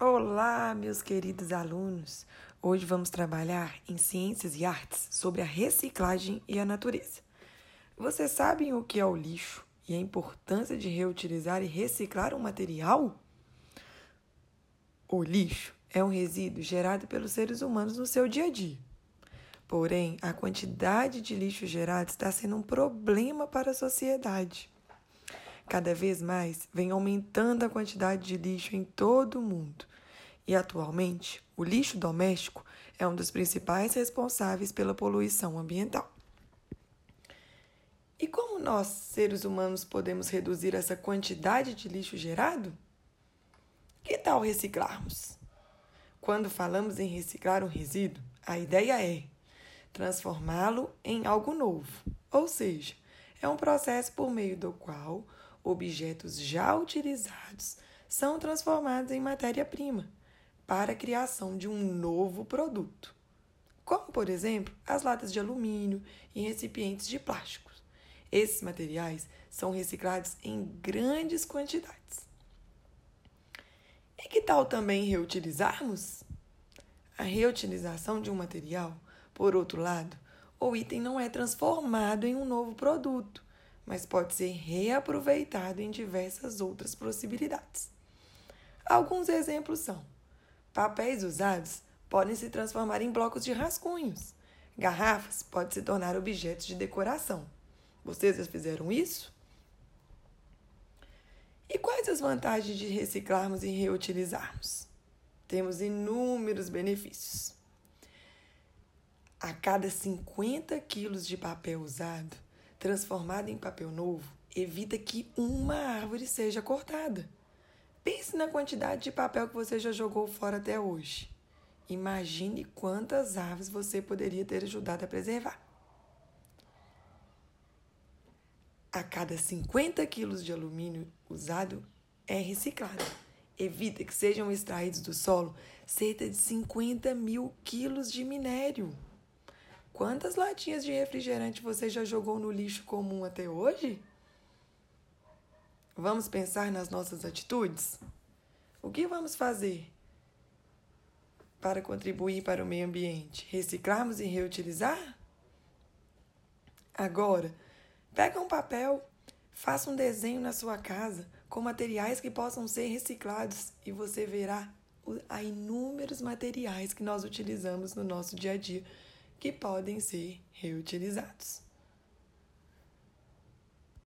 Olá, meus queridos alunos! Hoje vamos trabalhar em Ciências e Artes sobre a reciclagem e a natureza. Vocês sabem o que é o lixo e a importância de reutilizar e reciclar um material? O lixo é um resíduo gerado pelos seres humanos no seu dia a dia. Porém, a quantidade de lixo gerado está sendo um problema para a sociedade. Cada vez mais vem aumentando a quantidade de lixo em todo o mundo. E atualmente, o lixo doméstico é um dos principais responsáveis pela poluição ambiental. E como nós, seres humanos, podemos reduzir essa quantidade de lixo gerado? Que tal reciclarmos? Quando falamos em reciclar um resíduo, a ideia é transformá-lo em algo novo, ou seja, é um processo por meio do qual objetos já utilizados são transformados em matéria-prima para a criação de um novo produto, como, por exemplo, as latas de alumínio e recipientes de plásticos. Esses materiais são reciclados em grandes quantidades. E que tal também reutilizarmos? A reutilização de um material, por outro lado, o item não é transformado em um novo produto, mas pode ser reaproveitado em diversas outras possibilidades. Alguns exemplos são: papéis usados podem se transformar em blocos de rascunhos, garrafas podem se tornar objetos de decoração. Vocês já fizeram isso? E quais as vantagens de reciclarmos e reutilizarmos? Temos inúmeros benefícios. A cada 50 quilos de papel usado, transformado em papel novo, evita que uma árvore seja cortada. Pense na quantidade de papel que você já jogou fora até hoje. Imagine quantas árvores você poderia ter ajudado a preservar. A cada 50 quilos de alumínio usado é reciclado. Evita que sejam extraídos do solo cerca de 50 mil quilos de minério. Quantas latinhas de refrigerante você já jogou no lixo comum até hoje? Vamos pensar nas nossas atitudes? O que vamos fazer para contribuir para o meio ambiente? Reciclarmos e reutilizar? Agora, pega um papel, faça um desenho na sua casa com materiais que possam ser reciclados e você verá há inúmeros materiais que nós utilizamos no nosso dia a dia que podem ser reutilizados.